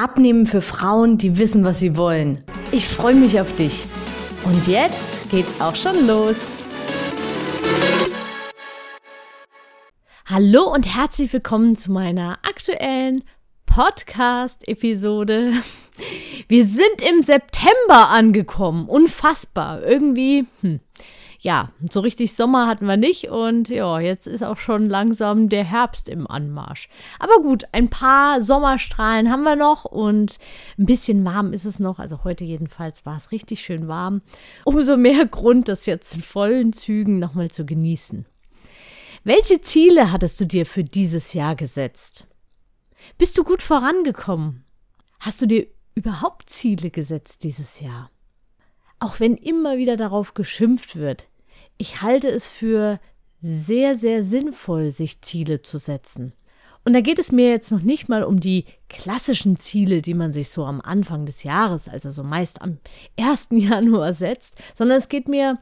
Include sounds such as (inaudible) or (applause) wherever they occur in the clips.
Abnehmen für Frauen, die wissen, was sie wollen. Ich freue mich auf dich. Und jetzt geht's auch schon los. Hallo und herzlich willkommen zu meiner aktuellen Podcast-Episode. Wir sind im September angekommen. Unfassbar. Irgendwie, hm ja, so richtig Sommer hatten wir nicht und ja, jetzt ist auch schon langsam der Herbst im Anmarsch. Aber gut, ein paar Sommerstrahlen haben wir noch und ein bisschen warm ist es noch. Also heute jedenfalls war es richtig schön warm. Umso mehr Grund, das jetzt in vollen Zügen nochmal zu genießen. Welche Ziele hattest du dir für dieses Jahr gesetzt? Bist du gut vorangekommen? Hast du dir überhaupt Ziele gesetzt dieses Jahr? auch wenn immer wieder darauf geschimpft wird. Ich halte es für sehr, sehr sinnvoll, sich Ziele zu setzen. Und da geht es mir jetzt noch nicht mal um die klassischen Ziele, die man sich so am Anfang des Jahres, also so meist am (laughs) 1. Januar setzt, sondern es geht mir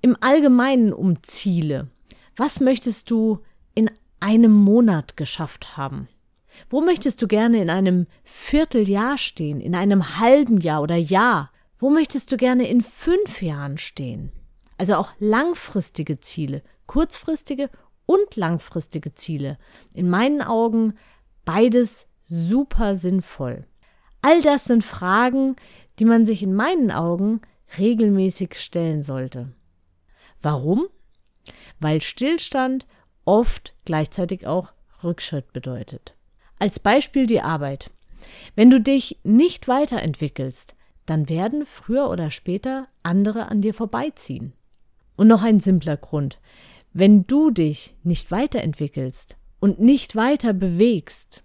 im Allgemeinen um Ziele. Was möchtest du in einem Monat geschafft haben? Wo möchtest du gerne in einem Vierteljahr stehen, in einem halben Jahr oder Jahr? Wo möchtest du gerne in fünf Jahren stehen? Also auch langfristige Ziele, kurzfristige und langfristige Ziele. In meinen Augen beides super sinnvoll. All das sind Fragen, die man sich in meinen Augen regelmäßig stellen sollte. Warum? Weil Stillstand oft gleichzeitig auch Rückschritt bedeutet. Als Beispiel die Arbeit. Wenn du dich nicht weiterentwickelst, dann werden früher oder später andere an dir vorbeiziehen. Und noch ein simpler Grund. Wenn du dich nicht weiterentwickelst und nicht weiter bewegst,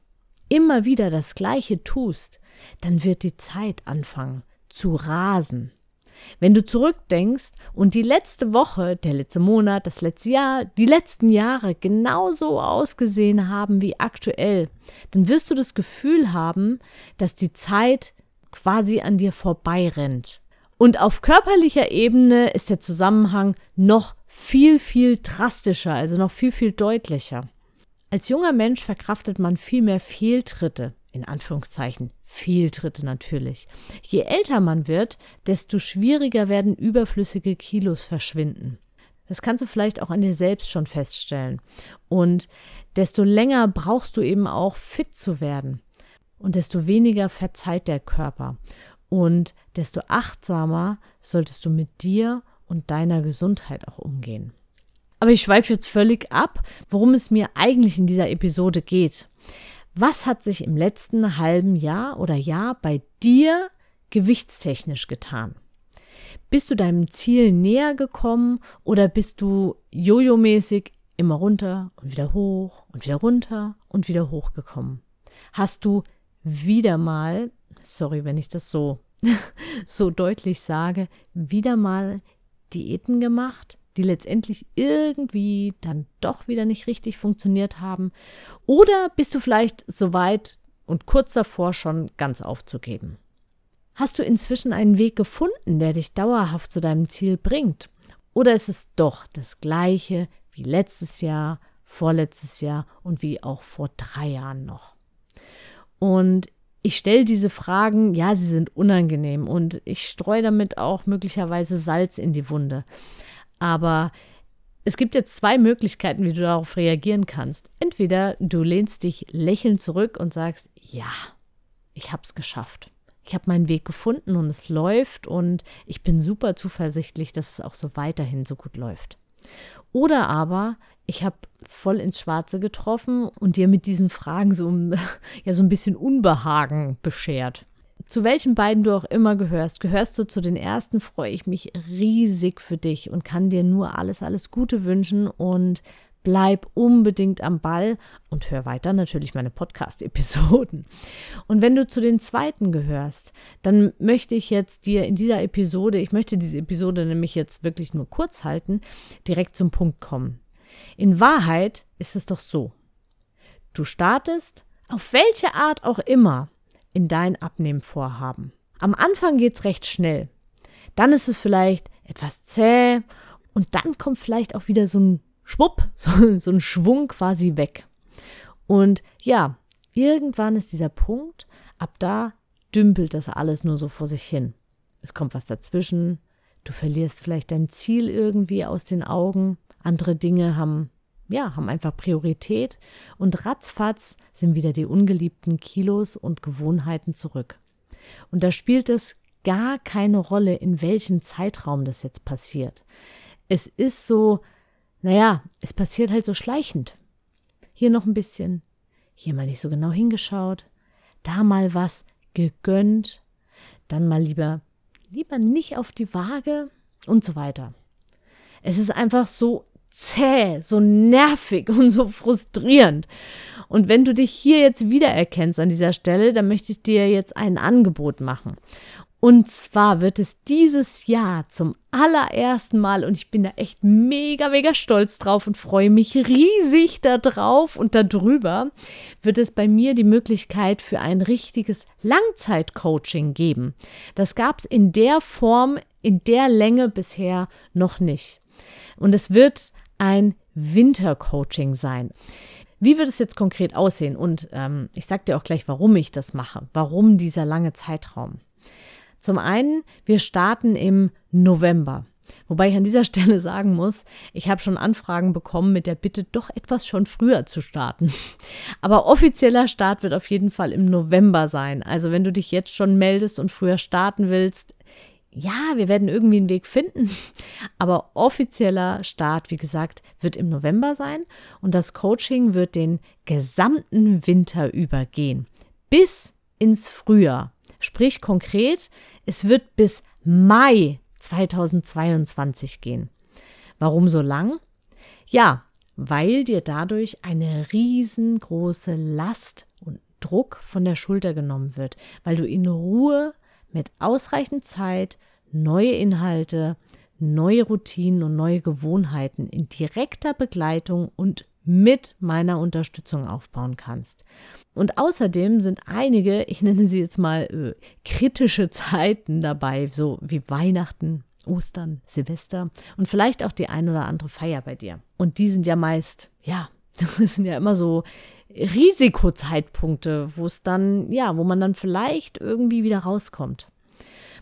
immer wieder das Gleiche tust, dann wird die Zeit anfangen zu rasen. Wenn du zurückdenkst und die letzte Woche, der letzte Monat, das letzte Jahr, die letzten Jahre genauso ausgesehen haben wie aktuell, dann wirst du das Gefühl haben, dass die Zeit quasi an dir vorbeirennt. Und auf körperlicher Ebene ist der Zusammenhang noch viel, viel drastischer, also noch viel, viel deutlicher. Als junger Mensch verkraftet man viel mehr Fehltritte, in Anführungszeichen Fehltritte natürlich. Je älter man wird, desto schwieriger werden überflüssige Kilos verschwinden. Das kannst du vielleicht auch an dir selbst schon feststellen. Und desto länger brauchst du eben auch fit zu werden und desto weniger verzeiht der Körper. Und desto achtsamer solltest du mit dir und deiner Gesundheit auch umgehen. Aber ich schweife jetzt völlig ab, worum es mir eigentlich in dieser Episode geht. Was hat sich im letzten halben Jahr oder Jahr bei dir gewichtstechnisch getan? Bist du deinem Ziel näher gekommen oder bist du jojo-mäßig immer runter und wieder hoch und wieder runter und wieder hoch gekommen? Hast du wieder mal, sorry, wenn ich das so, (laughs) so deutlich sage, wieder mal Diäten gemacht, die letztendlich irgendwie dann doch wieder nicht richtig funktioniert haben? Oder bist du vielleicht so weit und kurz davor schon ganz aufzugeben? Hast du inzwischen einen Weg gefunden, der dich dauerhaft zu deinem Ziel bringt? Oder ist es doch das gleiche wie letztes Jahr, vorletztes Jahr und wie auch vor drei Jahren noch? Und ich stelle diese Fragen, ja, sie sind unangenehm und ich streue damit auch möglicherweise Salz in die Wunde. Aber es gibt jetzt zwei Möglichkeiten, wie du darauf reagieren kannst. Entweder du lehnst dich lächelnd zurück und sagst, ja, ich habe es geschafft. Ich habe meinen Weg gefunden und es läuft und ich bin super zuversichtlich, dass es auch so weiterhin so gut läuft. Oder aber ich habe voll ins Schwarze getroffen und dir mit diesen Fragen so, (laughs) ja, so ein bisschen Unbehagen beschert. Zu welchen beiden du auch immer gehörst, gehörst du zu den ersten, freue ich mich riesig für dich und kann dir nur alles, alles Gute wünschen und bleib unbedingt am Ball und hör weiter natürlich meine Podcast-Episoden. Und wenn du zu den zweiten gehörst, dann möchte ich jetzt dir in dieser Episode, ich möchte diese Episode nämlich jetzt wirklich nur kurz halten, direkt zum Punkt kommen. In Wahrheit ist es doch so. Du startest, auf welche Art auch immer, in dein Abnehmvorhaben. Am Anfang geht es recht schnell. Dann ist es vielleicht etwas zäh und dann kommt vielleicht auch wieder so ein schwupp, (laughs) so, so ein Schwung quasi weg. Und ja, irgendwann ist dieser Punkt, ab da dümpelt das alles nur so vor sich hin. Es kommt was dazwischen, du verlierst vielleicht dein Ziel irgendwie aus den Augen, andere Dinge haben ja, haben einfach Priorität und ratzfatz sind wieder die ungeliebten Kilos und Gewohnheiten zurück. Und da spielt es gar keine Rolle, in welchem Zeitraum das jetzt passiert. Es ist so, naja, es passiert halt so schleichend. Hier noch ein bisschen, hier mal nicht so genau hingeschaut, da mal was gegönnt, dann mal lieber, lieber nicht auf die Waage und so weiter. Es ist einfach so zäh, so nervig (laughs) und so frustrierend. Und wenn du dich hier jetzt wiedererkennst an dieser Stelle, dann möchte ich dir jetzt ein Angebot machen. Und zwar wird es dieses Jahr zum allerersten Mal, und ich bin da echt mega, mega stolz drauf und freue mich riesig darauf und darüber, wird es bei mir die Möglichkeit für ein richtiges Langzeitcoaching geben. Das gab es in der Form, in der Länge bisher noch nicht. Und es wird ein Wintercoaching sein. Wie wird es jetzt konkret aussehen? Und ähm, ich sage dir auch gleich, warum ich das mache. Warum dieser lange Zeitraum? Zum einen, wir starten im November. Wobei ich an dieser (laughs) Stelle sagen muss, ich habe schon Anfragen bekommen mit der Bitte, doch etwas schon früher zu starten. Aber offizieller Start wird auf jeden Fall im November sein. Also wenn du dich jetzt schon meldest und früher starten willst, ja, wir werden irgendwie einen Weg finden. Aber offizieller Start, wie gesagt, wird im November sein und das Coaching wird den gesamten Winter übergehen. Bis ins Frühjahr. Sprich konkret, es wird bis Mai 2022 gehen. Warum so lang? Ja, weil dir dadurch eine riesengroße Last und Druck von der Schulter genommen wird, weil du in Ruhe mit ausreichend Zeit neue Inhalte, neue Routinen und neue Gewohnheiten in direkter Begleitung und mit meiner Unterstützung aufbauen kannst. Und außerdem sind einige, ich nenne sie jetzt mal äh, kritische Zeiten dabei, so wie Weihnachten, Ostern, Silvester und vielleicht auch die ein oder andere Feier bei dir. Und die sind ja meist, ja, (laughs) das sind ja immer so Risikozeitpunkte, wo es dann, ja, wo man dann vielleicht irgendwie wieder rauskommt.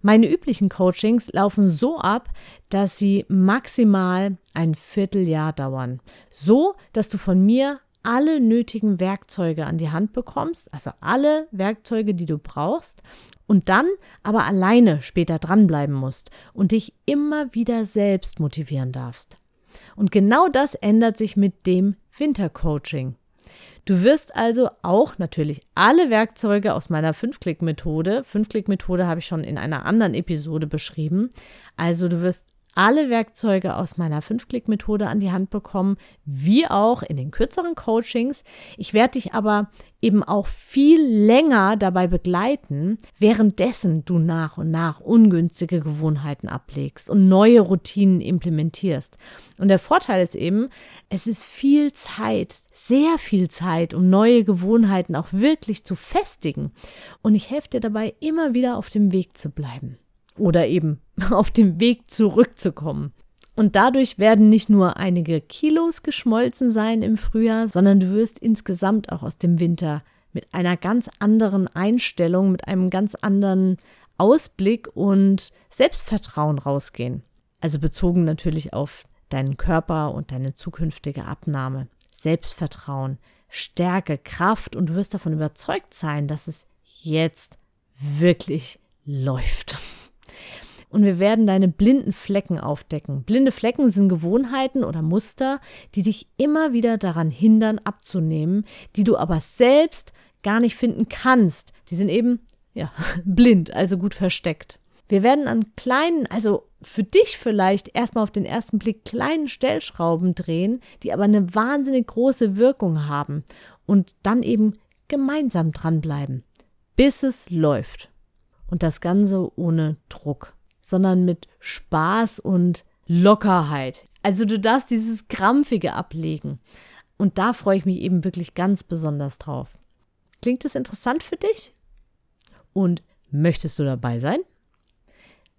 Meine üblichen Coachings laufen so ab, dass sie maximal ein Vierteljahr dauern. So, dass du von mir alle nötigen Werkzeuge an die Hand bekommst, also alle Werkzeuge, die du brauchst, und dann aber alleine später dranbleiben musst und dich immer wieder selbst motivieren darfst. Und genau das ändert sich mit dem Wintercoaching. Du wirst also auch natürlich alle Werkzeuge aus meiner 5-Klick-Methode, 5-Klick-Methode habe ich schon in einer anderen Episode beschrieben, also du wirst alle Werkzeuge aus meiner 5-Klick-Methode an die Hand bekommen, wie auch in den kürzeren Coachings. Ich werde dich aber eben auch viel länger dabei begleiten, währenddessen du nach und nach ungünstige Gewohnheiten ablegst und neue Routinen implementierst. Und der Vorteil ist eben, es ist viel Zeit, sehr viel Zeit, um neue Gewohnheiten auch wirklich zu festigen. Und ich helfe dir dabei, immer wieder auf dem Weg zu bleiben oder eben (laughs) auf dem Weg zurückzukommen. Und dadurch werden nicht nur einige Kilos geschmolzen sein im Frühjahr, sondern du wirst insgesamt auch aus dem Winter mit einer ganz anderen Einstellung, mit einem ganz anderen Ausblick und Selbstvertrauen rausgehen. Also bezogen natürlich auf deinen Körper und deine zukünftige Abnahme. Selbstvertrauen, Stärke, Kraft und du wirst davon überzeugt sein, dass es jetzt wirklich läuft und wir werden deine blinden Flecken aufdecken. Blinde Flecken sind Gewohnheiten oder Muster, die dich immer wieder daran hindern, abzunehmen, die du aber selbst gar nicht finden kannst. Die sind eben, ja, (laughs) blind, also gut versteckt. Wir werden an kleinen, also für dich vielleicht erstmal auf den ersten Blick kleinen Stellschrauben drehen, die aber eine wahnsinnig große Wirkung haben und dann eben gemeinsam dranbleiben, bis es läuft. Und das Ganze ohne Druck, sondern mit Spaß und Lockerheit. Also du darfst dieses Krampfige ablegen. Und da freue ich mich eben wirklich ganz besonders drauf. Klingt das interessant für dich? Und möchtest du dabei sein?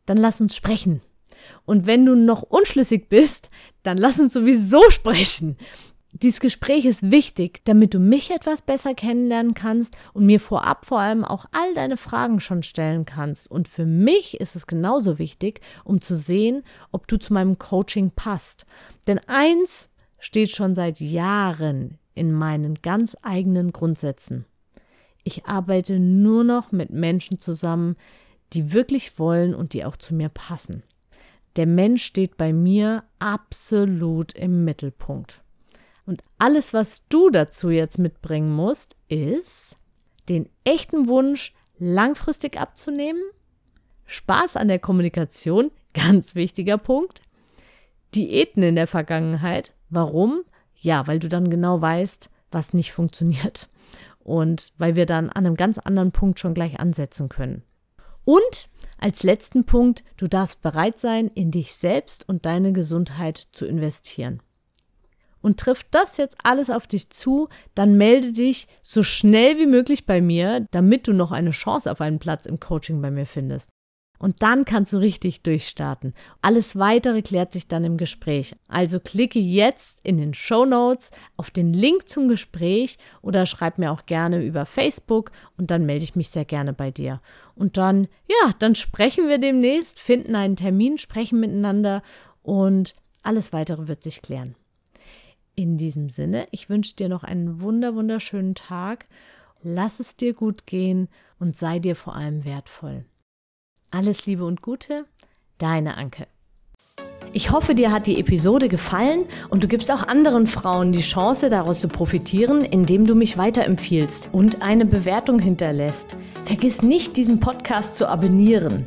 Dann lass uns sprechen. Und wenn du noch unschlüssig bist, dann lass uns sowieso sprechen. Dieses Gespräch ist wichtig, damit du mich etwas besser kennenlernen kannst und mir vorab vor allem auch all deine Fragen schon stellen kannst. Und für mich ist es genauso wichtig, um zu sehen, ob du zu meinem Coaching passt. Denn eins steht schon seit Jahren in meinen ganz eigenen Grundsätzen. Ich arbeite nur noch mit Menschen zusammen, die wirklich wollen und die auch zu mir passen. Der Mensch steht bei mir absolut im Mittelpunkt. Und alles, was du dazu jetzt mitbringen musst, ist den echten Wunsch, langfristig abzunehmen, Spaß an der Kommunikation, (laughs) ganz wichtiger Punkt, Diäten in der Vergangenheit. Warum? Ja, weil du dann genau weißt, was nicht funktioniert. Und weil wir dann an einem ganz anderen Punkt schon gleich ansetzen können. Und als letzten Punkt, du darfst bereit sein, in dich selbst und deine Gesundheit zu investieren und trifft das jetzt alles auf dich zu, dann melde dich so schnell wie möglich bei mir, damit du noch eine Chance auf einen Platz im Coaching bei mir findest. Und dann kannst du richtig durchstarten. Alles weitere klärt sich dann im Gespräch. Also klicke jetzt in den Show Notes auf den Link zum Gespräch oder schreib mir auch gerne über Facebook und dann melde ich mich sehr gerne bei dir. Und dann, ja, dann sprechen wir demnächst, finden einen Termin, sprechen miteinander und alles weitere wird sich klären. In diesem Sinne, ich wünsche dir noch einen wunder wunderschönen Tag. Lass es dir gut gehen und sei dir vor allem wertvoll. Alles Liebe und Gute, deine Anke. Ich hoffe, dir hat die Episode gefallen und du gibst auch anderen Frauen die Chance, daraus zu profitieren, indem du mich weiterempfiehlst und eine Bewertung hinterlässt. Vergiss nicht, diesen Podcast zu abonnieren.